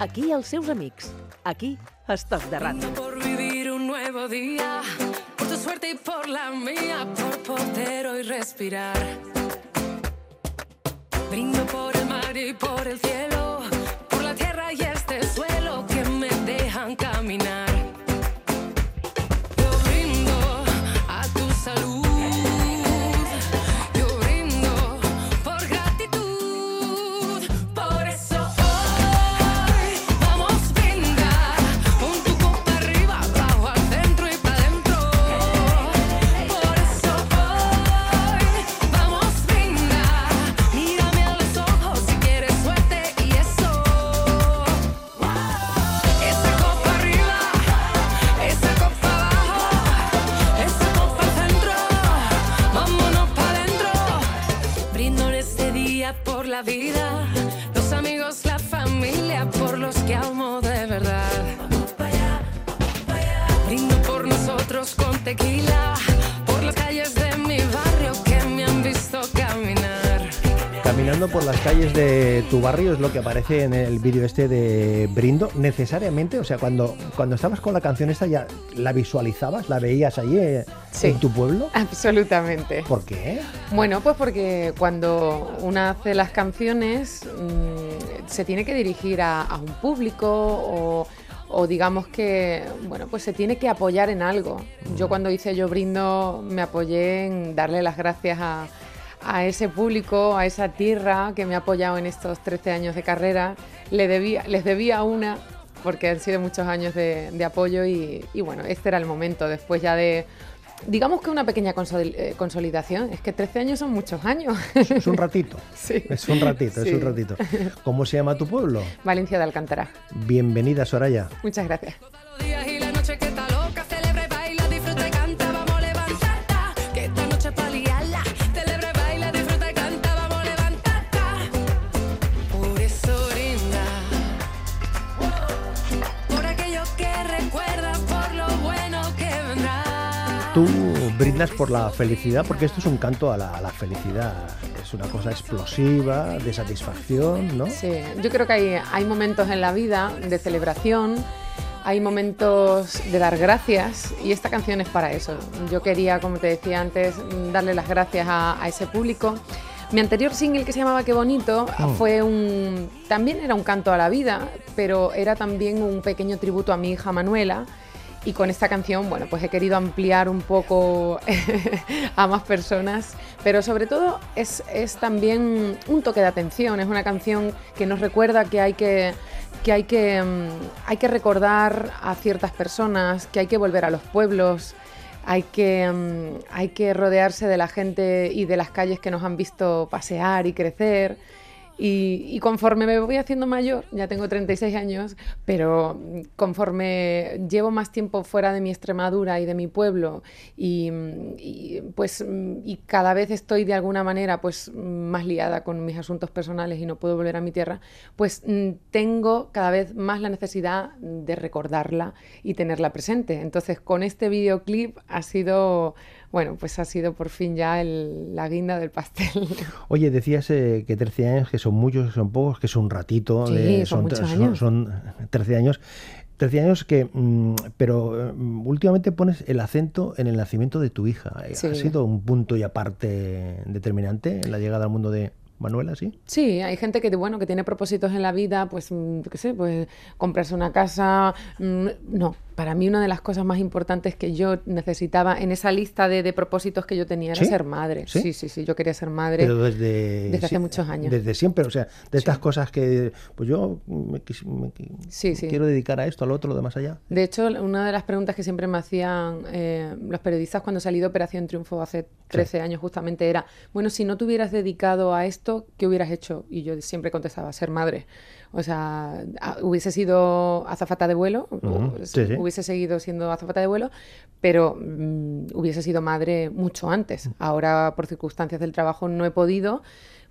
Aquí els seus amics. Aquí, Estoc de Ràdio. por vivir un nuevo día, por tu suerte y por la mía, por poder hoy respirar. Brindo por el mar y por el cielo, por la tierra y este suelo que me dejan caminar. Calles de tu barrio es lo que aparece en el vídeo este de Brindo. Necesariamente, o sea, cuando, cuando estabas con la canción esta ya la visualizabas, la veías allí eh, Sí. en tu pueblo. Absolutamente. ¿Por qué? Bueno, pues porque cuando una hace las canciones mm, se tiene que dirigir a, a un público o, o digamos que, bueno, pues se tiene que apoyar en algo. Yo cuando hice Yo Brindo me apoyé en darle las gracias a, a ese público, a esa tierra que me ha apoyado en estos 13 años de carrera. Le debía, les debía una porque han sido muchos años de, de apoyo y, y bueno, este era el momento después ya de... Digamos que una pequeña consol- eh, consolidación, es que 13 años son muchos años. Es un ratito. Sí. Es un ratito, es un ratito. ¿Cómo se llama tu pueblo? Valencia de Alcántara. Bienvenida, Soraya. Muchas gracias. Tú brindas por la felicidad, porque esto es un canto a la, a la felicidad. Es una cosa explosiva, de satisfacción, ¿no? Sí, yo creo que hay, hay momentos en la vida de celebración, hay momentos de dar gracias y esta canción es para eso. Yo quería, como te decía antes, darle las gracias a, a ese público. Mi anterior single que se llamaba Qué bonito Oh. fue un también era un canto a la vida, pero era también un pequeño tributo a mi hija Manuela. Y con esta canción, bueno, pues he querido ampliar un poco a más personas, pero sobre todo es, es también un toque de atención, es una canción que nos recuerda que hay que, que, hay que, mm, hay que recordar a ciertas personas, que hay que volver a los pueblos, hay que, mm, hay que rodearse de la gente y de las calles que nos han visto pasear y crecer. Y, conforme me voy haciendo mayor, ya tengo 36 años, pero conforme llevo más tiempo fuera de mi Extremadura y de mi pueblo, y, y, pues y cada vez estoy de alguna manera pues más liada con mis asuntos personales y no puedo volver a mi tierra, pues mm, tengo cada vez más la necesidad de recordarla y tenerla presente. Entonces, con este videoclip ha sido, bueno, pues ha sido por fin ya el- la guinda del pastel. Oye, decías eh, que 13 años, que son muchos, que son pocos, que es un ratito. Sí, de- son son- años. son 13 años. 13 años que, mm, pero mm, últimamente pones el acento en el nacimiento de tu hija. Eh, Sí. ¿Ha sido un punto y aparte determinante en la llegada al mundo de Manuela, sí? Sí, hay gente que, bueno, que tiene propósitos en la vida, pues, mm, yo qué sé, pues comprarse una casa. No, para mí una de las cosas más importantes que yo necesitaba en esa lista de, de propósitos que yo tenía era ¿Sí? ser madre. ¿Sí? Sí, sí, sí, yo quería ser madre. Pero desde, desde hace muchos años. Desde siempre, o sea, de estas cosas que, pues yo me, me quiero dedicar a esto, al otro, lo demás allá. De hecho, una de las preguntas que siempre me hacían eh, los periodistas cuando salí de Operación Triunfo hace 13 años justamente era, bueno, si no te hubieras dedicado a esto, ¿qué hubieras hecho? Y yo siempre contestaba, ser madre. O sea, hubiese sido azafata de vuelo, sí, sí. hubiese seguido siendo azafata de vuelo, pero mm, hubiese sido madre mucho antes. Ahora, por circunstancias del trabajo, no he podido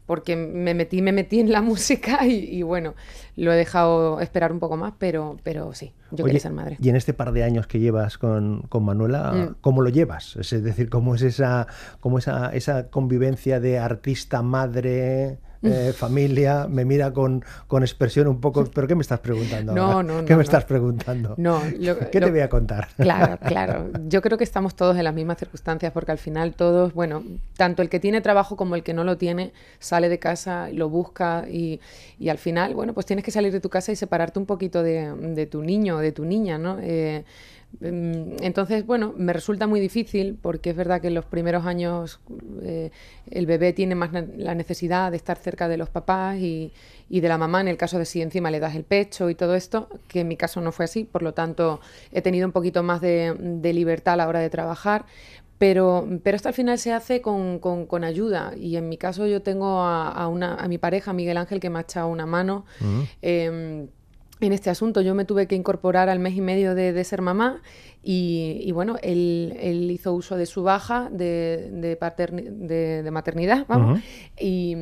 porque me metí, me metí en la música y, y bueno, lo he dejado esperar un poco más, pero, pero sí, yo Oye, quería ser madre. Y en este par de años que llevas con, con Manuela, Mm. ¿cómo lo llevas? Es decir, ¿cómo es esa, cómo esa, esa convivencia de artista, madre, eh, familia, me mira con, con expresión un poco, ¿pero qué me estás preguntando? No, ahora? no, ¿Qué no, me no. estás preguntando? No, lo- ¿Qué te voy a contar? Claro, claro. Yo creo que estamos todos en las mismas circunstancias porque al final todos, bueno, tanto el que tiene trabajo como el que no lo tiene, sale de casa, lo busca y, y al final, bueno, pues tienes que salir de tu casa y separarte un poquito de, de tu niño o de tu niña, ¿no? Eh, entonces, bueno, me resulta muy difícil porque es verdad que en los primeros años eh, el bebé tiene más la necesidad de estar cerca de los papás y, y de la mamá en el caso de si encima le das el pecho y todo esto, que en mi caso no fue así, por lo tanto he tenido un poquito más de, de libertad a la hora de trabajar. Pero, pero esto al final se hace con, con- con ayuda y en mi caso yo tengo a, a una, a mi pareja, Miguel Ángel, que me ha echado una mano. em, en este asunto. Yo me tuve que incorporar al mes y medio de, ser mamá y, y bueno, él, él hizo uso de su baja de, de, paterni- de- de maternidad, vamos, y,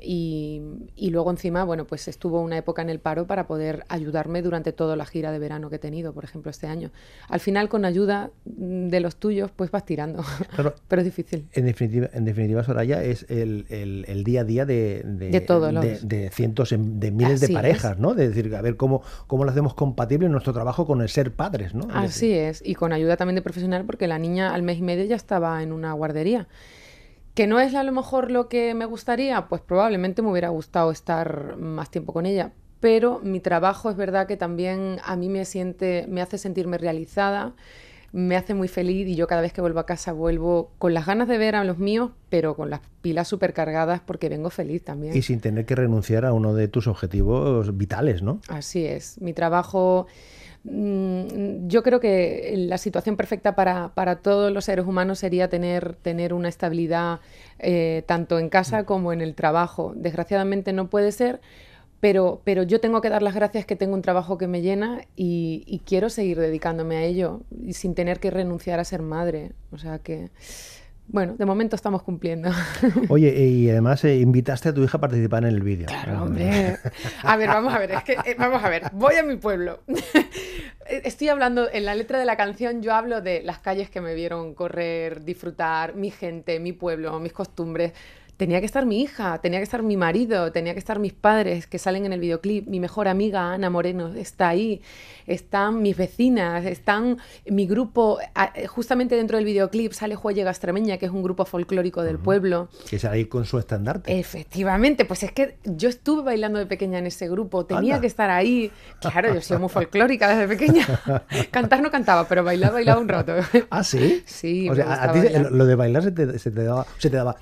y- y luego encima, bueno, pues estuvo una época en el paro para poder ayudarme durante toda la gira de verano que he tenido, por ejemplo, este año. Al final, con ayuda de los tuyos, pues vas tirando, Claro, pero es difícil. En definitiva, en definitiva Soraya, es el, el- el día a día de, De todos los- de, cientos, en- de miles de es. parejas, ¿no? De decir, a ver cómo, cómo lo hacemos compatible nuestro trabajo con el ser padres, ¿no? Así es, y con ayuda también de profesional porque la niña al mes y medio ya estaba en una guardería. Que no es a lo mejor lo que me gustaría, pues probablemente me hubiera gustado estar más tiempo con ella. Pero mi trabajo es verdad que también a mí me siente, me hace sentirme realizada, me hace muy feliz y yo cada vez que vuelvo a casa vuelvo con las ganas de ver a los míos, pero con las pilas supercargadas porque vengo feliz también. Y sin tener que renunciar a uno de tus objetivos vitales, ¿no? Así es. Mi trabajo, yo creo que la situación perfecta para, para todos los seres humanos sería tener, tener una estabilidad eh, tanto en casa como en el trabajo. Desgraciadamente no puede ser. Pero, pero yo tengo que dar las gracias que tengo un trabajo que me llena y, y quiero seguir dedicándome a ello sin tener que renunciar a ser madre. O sea que, bueno, de momento estamos cumpliendo. Oye, y además eh, invitaste a tu hija a participar en el vídeo. Claro, hombre. A ver, vamos a ver, es que, eh, vamos a ver, voy a mi pueblo. Estoy hablando, en la letra de la canción yo hablo de las calles que me vieron correr, disfrutar, mi gente, mi pueblo, mis costumbres. Tenía que estar mi hija, tenía que estar mi marido, tenía que estar mis padres que salen en el videoclip, mi mejor amiga Ana Moreno está ahí, están mis vecinas, están mi grupo, justamente dentro del videoclip sale Juelle Extremeña, que es un grupo folclórico del pueblo. Que es ahí con su estandarte. Efectivamente, pues es que yo estuve bailando de pequeña en ese grupo, tenía Anda. que estar ahí. Claro, yo soy muy folclórica desde pequeña. Cantar no cantaba, pero bailar bailaba un rato. Ah, sí. Sí, O sea, a ti lo de bailar se te, se te daba, se te daba,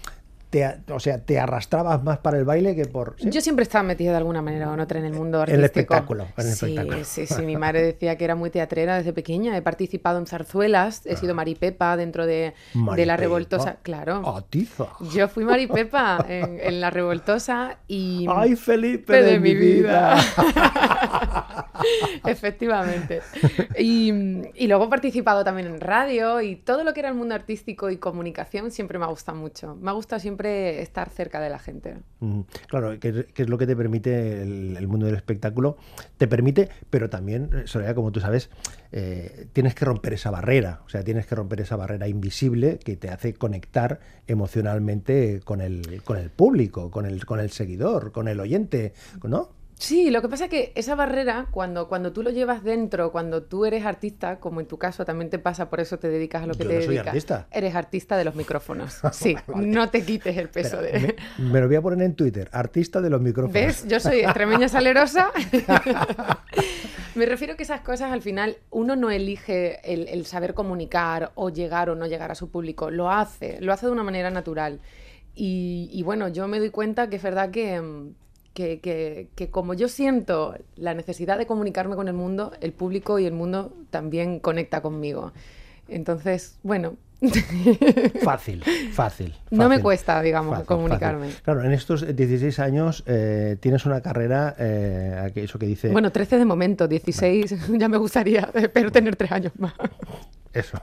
te o sea, te arrastrabas más para el baile que por. ¿sí? Yo siempre estaba metida de alguna manera o otra en el mundo En el artístico. espectáculo, en el sí, espectáculo. sí, sí. Mi madre decía que era muy teatrera desde pequeña. He participado en zarzuelas, he sido Maripepa dentro de, de la revoltosa. Claro. Atiza. Yo fui Maripepa en, en la revoltosa y. Ay, Felipe de, mi vida. Efectivamente. Y, y luego he participado también en radio y todo lo que era el mundo artístico y comunicación siempre me ha gustado mucho. Me ha gustado siempre estar cerca de la gente. Claro, que, es- lo que te permite el, mundo del espectáculo. Te permite, pero también, eh, Soraya, como tú sabes, eh, tienes que romper esa barrera. O sea, tienes que romper esa barrera invisible que te hace conectar emocionalmente con el, con el público, con el, con el seguidor, con el oyente, ¿no? Sí, lo que pasa es que esa barrera, cuando, cuando tú lo llevas dentro, cuando tú eres artista, como en tu caso también te pasa, por eso te dedicas a lo que Yo te no soy dedicas. artista. Eres artista de los micrófonos. Sí, no te quites el peso de... me, me lo voy a poner en Twitter, artista de los micrófonos. ¿Ves? Yo soy extremeña salerosa. Me refiero que esas cosas al final uno no elige el, el saber comunicar o llegar o no llegar a su público, lo hace, lo hace de una manera natural. Y, y bueno, yo me doy cuenta que es verdad que, mm, que, que- que como yo siento la necesidad de comunicarme con el mundo, el público y el mundo también conecta conmigo. Entonces, bueno, Fácil, fácil. no me cuesta, digamos, Fácil, comunicarme. fácil. Claro, en estos 16 años eh, tienes una carrera, eh, eso que dice... Bueno, 13 de momento, 16 ya me gustaría, espero tener tres años más. Eso.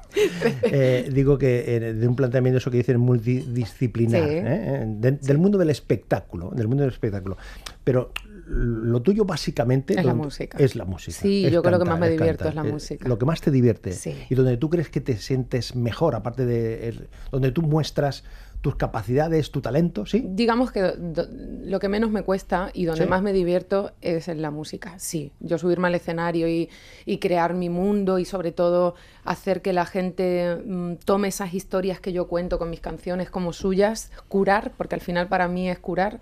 Eh, digo que eh, de un planteamiento eso que dicen multidisciplinar, Sí. ¿eh? De- del mundo del espectáculo, del mundo del espectáculo. Pero lo tuyo básicamente Es la música. Es la música. Sí, es yo creo que más me divierto es la Eh, música. Lo que más te divierte Sí. y donde tú crees que te sientes mejor, aparte de el- donde tú muestras tus capacidades, tu talento, ¿sí? Digamos que do- lo que menos me cuesta y donde Sí. más me divierto es en la música. Sí, yo subirme al escenario y, y crear mi mundo y sobre todo hacer que la gente mm, tome esas historias que yo cuento con mis canciones como suyas, curar, porque al final para mí es curar.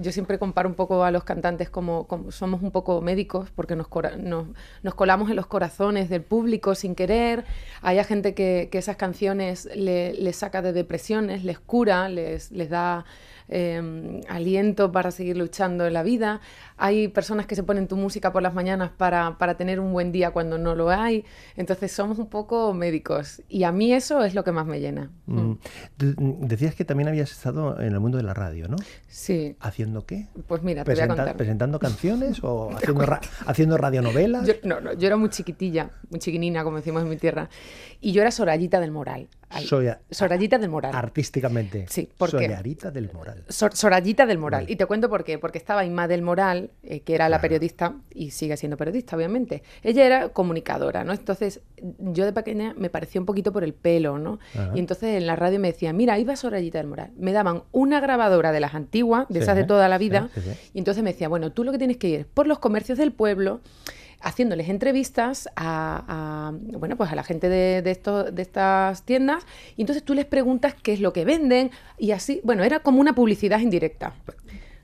Yo siempre comparo un poco a los cantantes como, como somos un poco médicos porque nos, nos, nos colamos en los corazones del público sin querer. Hay gente que, que esas canciones le- les saca de depresiones, les cura, les, les da eh, aliento para seguir luchando en la vida. Hay personas que se ponen tu música por las mañanas para, para tener un buen día cuando no lo hay. Entonces somos un poco médicos y a mí eso es lo que más me llena. Mm. Mm, Decías que también habías estado en el mundo de la radio, ¿no? Sí, ¿Haciendo qué? pues mira, te voy a contar. ¿Presentando canciones o haciendo, ra- haciendo radionovelas? Yo, no, no, yo era muy chiquitilla, muy chiquinina, como decimos en mi tierra. Y yo era Sorayita del Moral. Ay, Soy a- Sorayita del Moral. Artísticamente. Sí, ¿por qué? Solearita del Moral. Sor- Sorayita del Moral. Vale. Y te cuento por qué. Porque estaba Inma del Moral, eh, que era la periodista, y sigue siendo periodista, obviamente. Ella era comunicadora, ¿no? Entonces, yo de pequeña me parecía un poquito por el pelo, ¿no? Ajá. Y entonces en la radio me decían, mira, ahí va Sorayita del Moral. Me daban una grabadora de las antiguas, de Sí, esas de toda la vida, sí, sí. y entonces me decía, bueno, tú lo que tienes que ir es por los comercios del pueblo haciéndoles entrevistas a, a, bueno pues a la gente de, de, esto- de estas tiendas y entonces tú les preguntas qué es lo que venden y así bueno era como una publicidad indirecta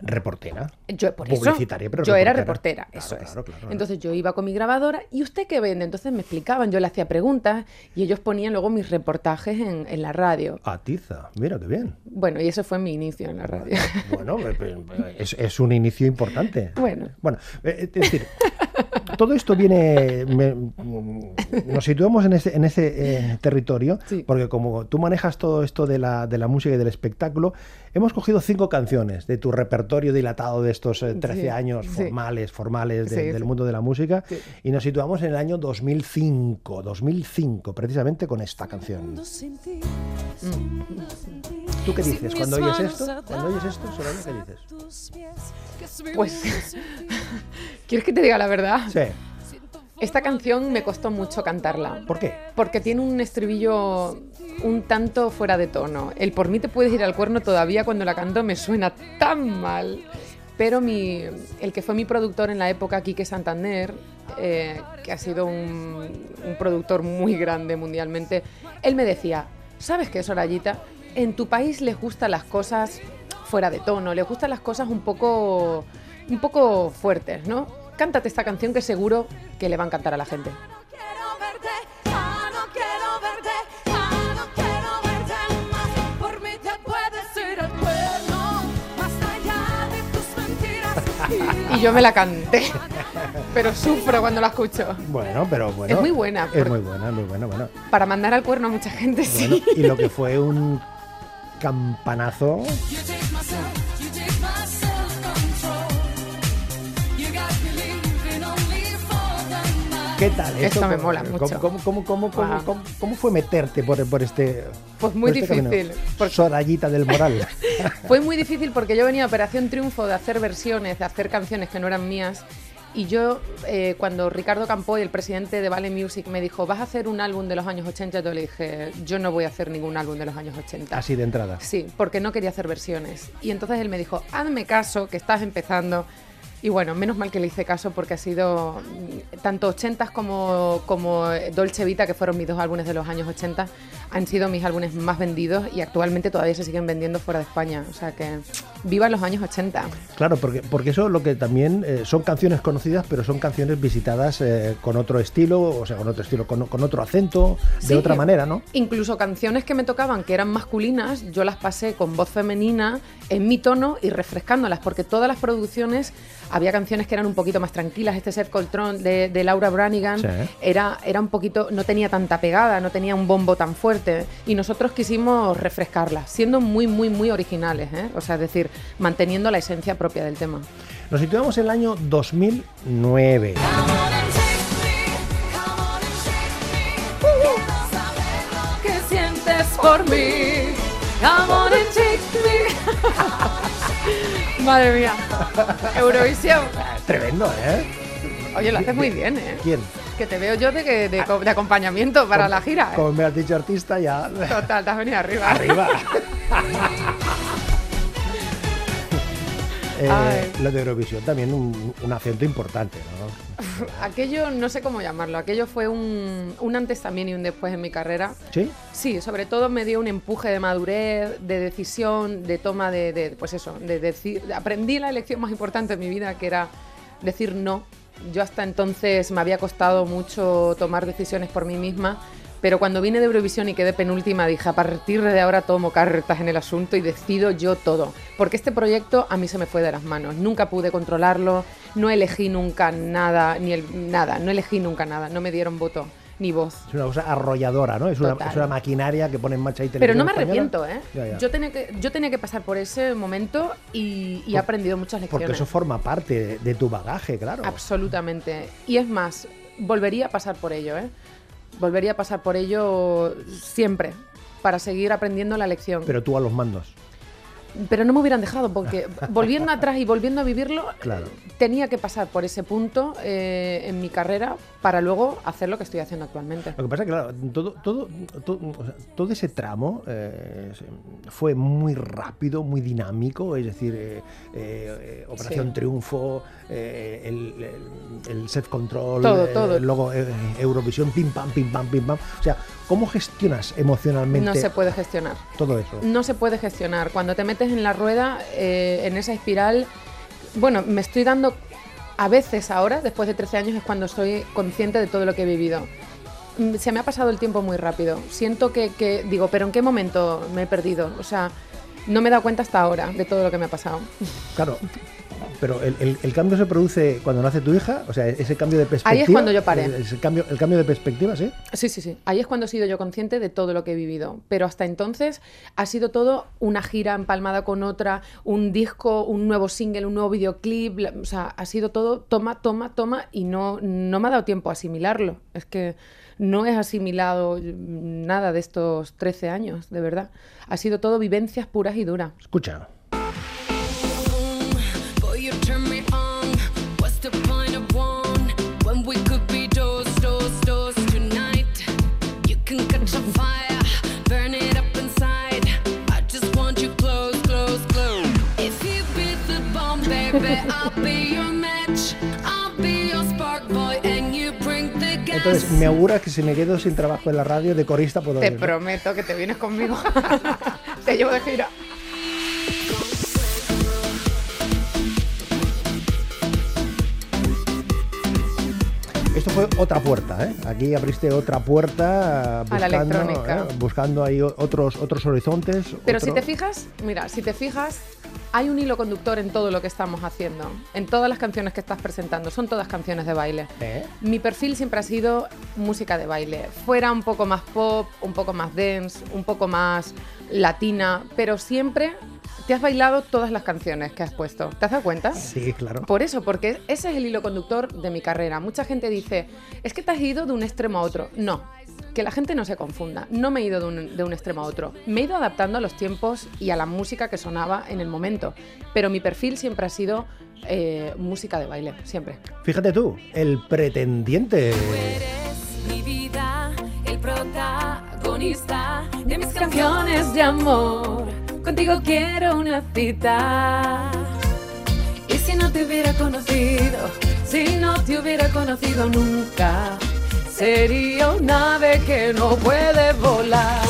Reportera. yo por eso Publicitaria, pero yo era reportera. Claro, eso claro, claro, entonces yo iba con mi grabadora y usted qué vende entonces me explicaban yo le hacía preguntas y ellos ponían luego mis reportajes en, en la radio Atiza. Mira qué bien. bueno y eso fue mi inicio en la radio Bueno, eh, eh, es, es un inicio importante. Bueno. Bueno, eh, es decir, todo esto viene. me- mm, nos situamos en ese, en ese eh, territorio, Sí. porque como tú manejas todo esto de la, de la música y del espectáculo, hemos cogido cinco canciones de tu repertorio dilatado de estos eh, 13 Sí, años sí. formales, formales de- Sí, del sí. mundo de la música, Sí. y nos situamos en el año 2005, 2005, precisamente con esta canción. ¿Tú qué dices cuando oyes esto? Cuando oyes esto, Soraya, ¿qué dices? pues quieres que te diga la verdad Sí. Esta canción me costó mucho cantarla ¿Por qué? Porque tiene un estribillo un tanto fuera de tono. El por mí te puedes ir al cuerno todavía cuando la canto me suena tan mal. Pero mi, el que fue mi productor en la época, Quique Santander, eh, que ha sido un, un productor muy grande mundialmente, él me decía, ¿sabes qué, Sorayita? En tu país les gustan las cosas fuera de tono, les gustan las cosas un poco, un poco fuertes, ¿no? Cántate esta canción que seguro que le va a encantar a la gente. Y yo me la canté. Pero sufro cuando la escucho. Bueno, pero bueno. Es muy buena, Es muy buena, muy buena, bueno. Para mandar al cuerno a mucha gente, Bueno, sí. y lo que fue un campanazo. ¿Qué tal? Esto me ¿Cómo- mola mucho. ¿Cómo, cómo, cómo, Ajá. cómo- cómo fue meterte por, por este. Pues muy por este difícil, porque- Sorayita del Moral. Fue muy difícil porque yo venía a Operación Triunfo de hacer versiones, de hacer canciones que no eran mías. Y yo, eh, cuando Ricardo Campoy, el presidente de Vale Music, me dijo, ¿vas a hacer un álbum de los años 80? Yo le dije, yo no voy a hacer ningún álbum de los años 80. Así de entrada. Sí, porque no quería hacer versiones. Y entonces él me dijo, hazme caso, que estás empezando. Y bueno, menos mal que le hice caso porque ha sido mm, tanto 80 como, como Dolce Vita, que fueron mis dos álbumes de los años 80, han sido mis álbumes más vendidos y actualmente todavía se siguen vendiendo fuera de España. O sea que viva los años 80. Claro, porque, porque eso lo que también eh, son canciones conocidas, pero son canciones visitadas eh, con otro estilo, o sea, con otro estilo, con, con otro acento, de otra manera, ¿no? Incluso canciones que me tocaban que eran masculinas, yo las pasé con voz femenina en mi tono y refrescándolas, porque todas las producciones había canciones que eran un poquito más tranquilas. Este Seth Coltrón de, de Laura Branigan Sí. era, era un poquito, no tenía tanta pegada, no tenía un bombo tan fuerte. Y nosotros quisimos refrescarlas, siendo muy, muy, muy originales, ¿eh? O sea, es decir, manteniendo la esencia propia del tema. Nos situamos en el año 2009. Come on and take me, come on and shake me. Quiero saber lo ¿Qué sientes por mí? Come on and take me. Madre mía. Eurovisión. Tremendo, ¿eh? Oye, lo haces muy bien, ¿eh? ¿Quién? Que te veo yo de, que- de, co- de acompañamiento para la gira. ¿eh? Como me has dicho artista, ya Total, te has venido arriba. arriba. Eh, lo de Eurovisión también un, un acento importante, ¿no? Aquello, no sé cómo llamarlo, aquello fue un, un antes también y un después en mi carrera. ¿Sí? Sí, sobre todo me dio un empuje de madurez, de decisión, de toma de, de- pues eso, de decir, aprendí la lección más importante de mi vida, que era decir no. Yo hasta entonces me había costado mucho tomar decisiones por mí misma, pero cuando vine de Eurovisión y quedé penúltima, dije, a partir de ahora tomo cartas en el asunto y decido yo todo, porque este proyecto a mí se me fue de las manos, nunca pude controlarlo, no elegí nunca nada, ni el, nada, no elegí nunca nada, no me dieron voto ni voz. Es una cosa arrolladora, ¿no? Es una, Total. es una maquinaria que pone en marcha ahí Pero no me arrepiento, Española. ¿eh? Ya, ya. Yo, tenía que, yo tenía que pasar por ese momento y, y he aprendido muchas lecciones. Porque eso forma parte de, de tu bagaje, claro. Absolutamente. Y es más, volvería a pasar por ello, ¿eh? Volvería a pasar por ello siempre, para seguir aprendiendo la lección. Pero, Pero tú a los mandos. no me hubieran dejado, porque volviendo atrás y volviendo a vivirlo, Claro. tenía que pasar por ese punto eh, en mi carrera para luego hacer lo que estoy haciendo actualmente. Lo que pasa es que, claro, todo, todo, todo, o sea, todo ese tramo eh, fue muy rápido, muy dinámico, es decir, eh, eh, Operación Sí. Triunfo, el, el- el Self Control, Todo, todo. luego Eurovisión, pim pam, pim pam, pim pam. O sea, ¿cómo gestionas emocionalmente No se puede gestionar. todo eso? no se puede gestionar. Cuando te metes en la rueda, en esa espiral, bueno, me estoy dando, a veces ahora, después de 13 años, es cuando estoy consciente de todo lo que he vivido. Mm, Se me ha pasado el tiempo muy rápido. Siento que, que- digo, pero ¿en qué momento me he perdido? O sea, no me he dado cuenta hasta ahora de todo lo que me ha pasado. Claro. Pero el, el- el cambio se produce cuando nace tu hija, o sea, ese cambio de perspectiva. Ahí es cuando yo paré. El, cambio, el cambio de perspectiva, ¿sí? Sí, sí, sí. Ahí es cuando he sido yo consciente de todo lo que he vivido. Pero hasta entonces ha sido todo una gira empalmada con otra, un disco, un nuevo single, un nuevo videoclip. O sea, ha sido todo toma, toma, toma y no, no me ha dado tiempo a asimilarlo. Es que no he asimilado nada de estos 13 años, de verdad. Ha sido todo vivencias puras y duras. Escucha. Entonces, me augura que si me quedo sin trabajo en la radio, de corista puedo Te ir, ¿no? prometo que te vienes conmigo. te llevo de gira. Esto fue otra puerta, ¿eh? Aquí abriste otra puerta A la buscando, electrónica. ¿eh? buscando ahí otros, otros horizontes. Pero otro- si te fijas, mira, si te fijas, hay un hilo conductor en todo lo que estamos haciendo. En todas las canciones que estás presentando, son todas canciones de baile. ¿Eh? Mi perfil siempre ha sido música de baile. Fuera un poco más pop, un poco más dance, un poco más latina, pero siempre te has bailado todas las canciones que has puesto. ¿Te has dado cuenta? Sí, claro. Por eso, porque ese es el hilo conductor de mi carrera. Mucha gente dice, es que te has ido de un extremo a otro. No, que la gente no se confunda. No me he ido de un, de un extremo a otro. Me he ido adaptando a los tiempos y a la música que sonaba en el momento. Pero mi perfil siempre ha sido eh, música de baile, siempre. Fíjate tú, el pretendiente. Eres mi vida, el protagonista de mis Canciones de amor, contigo quiero una cita. Y si no te hubiera conocido, Si no te hubiera conocido nunca, sería un ave que no puede volar.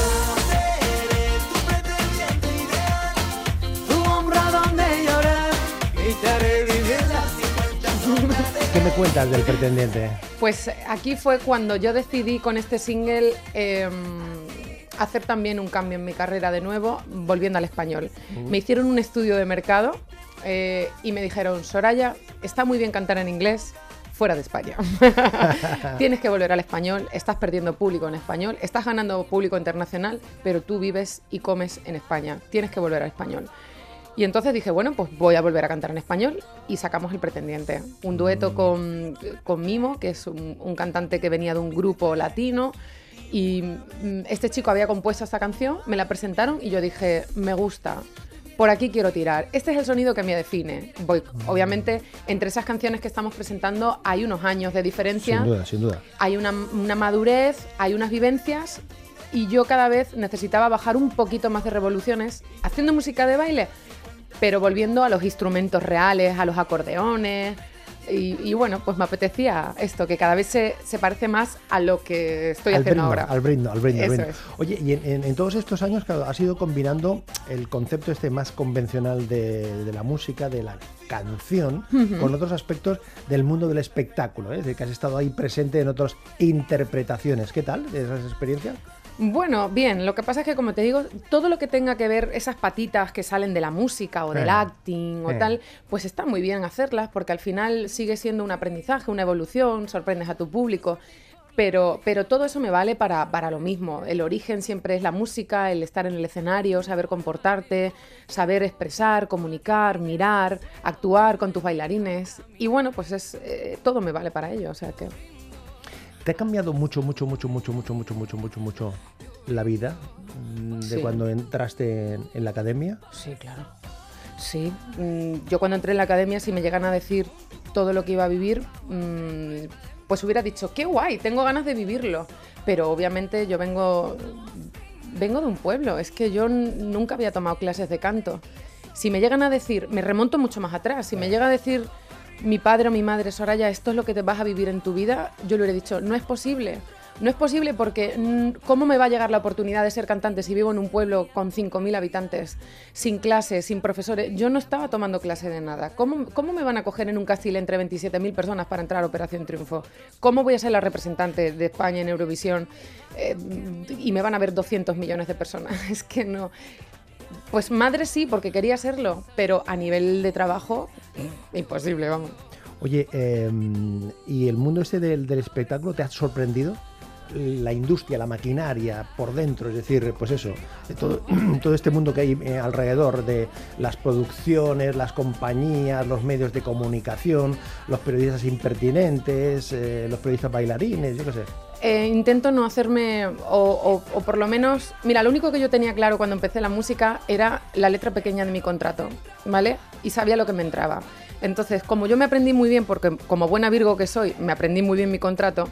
Tu hombro donde llorar y te haré vivir la ¿Qué me cuentas del pretendiente? Pues aquí fue cuando yo decidí con este single eh, hacer también un cambio en mi carrera de nuevo, volviendo al español. Me hicieron un estudio de mercado eh, y me dijeron, Soraya, está muy bien cantar en inglés. Fuera de España. Tienes que volver al español, estás perdiendo público en español, estás ganando público internacional, pero tú vives y comes en España. Tienes que volver al español. Y entonces dije, bueno, pues voy a volver a cantar en español y sacamos El Pretendiente, un dueto con, con Mimo, que es un, un cantante que venía de un grupo latino. Y mm, este chico había compuesto esta canción, me la presentaron y yo dije, me gusta, por aquí quiero tirar. Este es el sonido que me define. Voy, obviamente, entre esas canciones que estamos presentando hay unos años de diferencia Sin duda, sin duda. hay una, una madurez, hay unas vivencias y yo cada vez necesitaba bajar un poquito más de revoluciones haciendo música de baile, pero volviendo a los instrumentos reales, a los acordeones. Y, y bueno, pues me apetecía esto, que cada vez se, se parece más a lo que estoy al haciendo brindo, ahora. al brindo, al brindo, al Eso brindo. es. Oye, y en, en- en todos estos años, claro, has ido combinando el concepto este más convencional de, de la música, de la canción, con otros aspectos del mundo del espectáculo, ¿eh? Es decir, que has estado ahí presente en otras interpretaciones. ¿Qué tal esas experiencias? Bueno, bien, lo que pasa es que como te digo, todo lo que tenga que ver esas patitas que salen de la música o del acting o tal, pues está muy bien hacerlas porque al final sigue siendo un aprendizaje, una evolución, sorprendes a tu público. Pero, pero todo eso me vale para, para lo mismo. El origen siempre es la música, el estar en el escenario, saber comportarte, saber expresar, comunicar, mirar, actuar con tus bailarines. Y bueno, pues es, eh, todo me vale para ello. O sea que ¿Te ha cambiado mucho, mucho, mucho, mucho, mucho, mucho, mucho, mucho, mucho la vida mm, de Sí. cuando entraste en, en la academia? Sí, claro. Sí, mm, yo cuando entré en la academia, si me llegan a decir todo lo que iba a vivir, mm, pues hubiera dicho, qué guay, tengo ganas de vivirlo. Pero obviamente yo vengo, vengo de un pueblo, es que yo nunca había tomado clases de canto. Si me llegan a decir, me remonto mucho más atrás, si me llega a decir mi padre o mi madre, Soraya, esto es lo que te vas a vivir en tu vida, yo le hubiera dicho, no es posible. No es posible porque mm, ¿cómo me va a llegar la oportunidad de ser cantante si vivo en un pueblo con 5.000 habitantes, sin clases, sin profesores? Yo no estaba tomando clase de nada. ¿Cómo, cómo me van a coger en un castil entre 27.000 personas para entrar a Operación Triunfo? ¿Cómo voy a ser la representante de España en Eurovisión eh, y me van a ver 200 millones de personas? Es que no. Pues madre sí, porque quería serlo, pero a nivel de trabajo, imposible, vamos. Oye, eh, ¿y el mundo este del, del espectáculo te ha sorprendido? La industria, la maquinaria por dentro, es decir, pues eso, todo, este mundo que hay eh, alrededor de las producciones, las compañías, los medios de comunicación, los periodistas impertinentes, eh, los periodistas bailarines, yo qué sé. Eh, intento no hacerme, o- o por lo menos, mira, lo único que yo tenía claro cuando empecé la música era la letra pequeña de mi contrato, ¿vale? Y sabía lo que me entraba. Entonces, como yo me aprendí muy bien, porque como buena Virgo que soy, me aprendí muy bien mi contrato,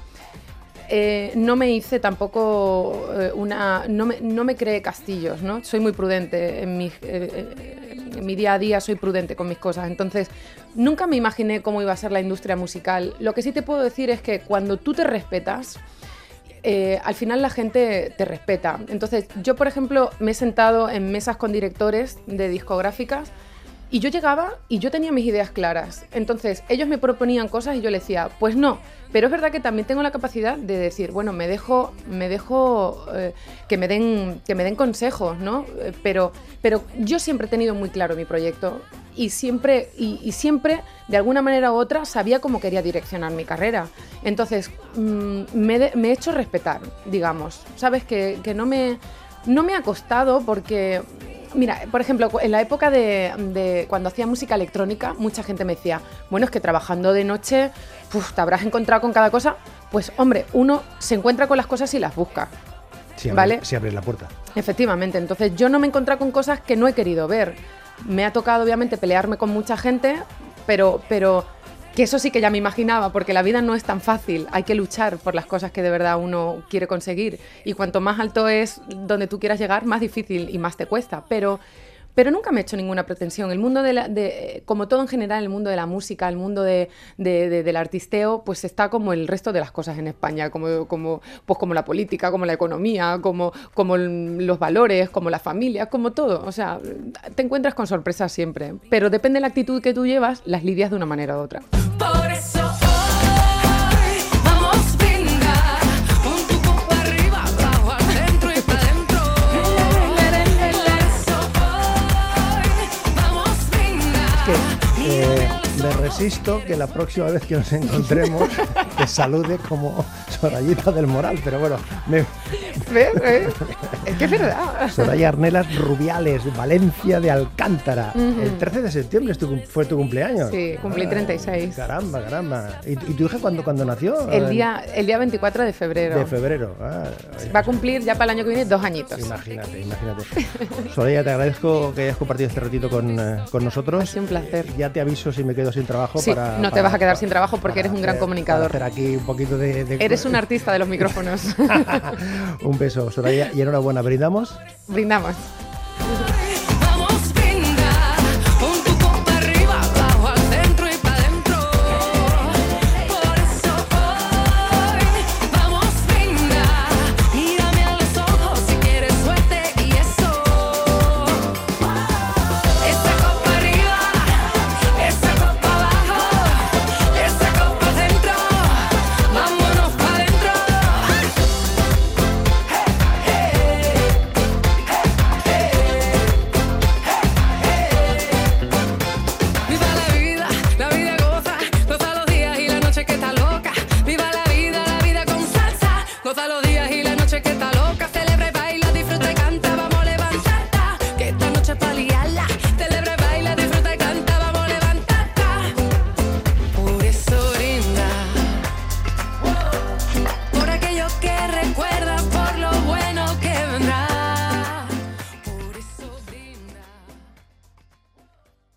eh, no me hice tampoco eh, una. No me, no me creé castillos, ¿no? Soy muy prudente en mi, eh, en mi día a día, soy prudente con mis cosas. Entonces, nunca me imaginé cómo iba a ser la industria musical. Lo que sí te puedo decir es que cuando tú te respetas, al final la gente te respeta. Entonces, yo, por ejemplo, me he sentado en mesas con directores de discográficas y yo llegaba y yo tenía mis ideas claras. Entonces, ellos me proponían cosas y yo les decía, pues no. Pero es verdad que también tengo la capacidad de decir, bueno, me dejo, me dejo eh, que, me den, que me den consejos, ¿no? Eh, Pero, pero yo siempre he tenido muy claro mi proyecto y siempre, y, siempre, de alguna manera u otra, sabía cómo quería direccionar mi carrera. Entonces, mm, me, me he hecho respetar, digamos. Sabes que, que no, me, no me ha costado porque Mira, por ejemplo, en la época de, de cuando hacía música electrónica, mucha gente me decía, bueno, es que trabajando de noche, puf, te habrás encontrado con cada cosa. Pues hombre, uno se encuentra con las cosas y las busca. Si abres, Vale. si abres la puerta. Efectivamente, entonces yo no me he encontrado con cosas que no he querido ver. Me ha tocado obviamente pelearme con mucha gente, pero, pero que eso sí que ya me imaginaba, porque la vida no es tan fácil, hay que luchar por las cosas que de verdad uno quiere conseguir. Y cuanto más alto es donde tú quieras llegar, más difícil y más te cuesta. Pero, pero nunca me he hecho ninguna pretensión. El mundo de, la, como todo en general, el mundo de la música, el mundo de, de- de- del artisteo, pues está como el resto de las cosas en España, como, como, pues como la política, como la economía, como, como los valores, como la familia, como todo. O sea, te encuentras con sorpresas siempre. Pero depende de la actitud que tú llevas, las lidias de una manera u otra. Me resisto que la próxima vez que nos encontremos te salude como Sorayita del Moral, pero bueno, me. Es que es verdad. Soraya Arnelas Rubiales, Valencia de Alcántara. El 13 de septiembre tu fue tu cumpleaños. Sí, cumplí Ah, 36. Caramba, caramba. ¿Y, y tu hija cuándo, cuándo nació? El día, el día 24 de febrero. De febrero. Ah, Va a cumplir ya para el año que viene dos añitos. Imagínate, imagínate. Soraya, te agradezco que hayas compartido este ratito con, eh, con nosotros. Ha sido un placer. Ya te aviso si me quedo sin trabajo. Sí, para, no te para- vas a quedar para- sin trabajo porque eres un gran comunicador. para hacer aquí un poquito de... de- Eres un artista de los micrófonos. Un beso, Soraya, y enhorabuena. ¿Brindamos? Brindamos.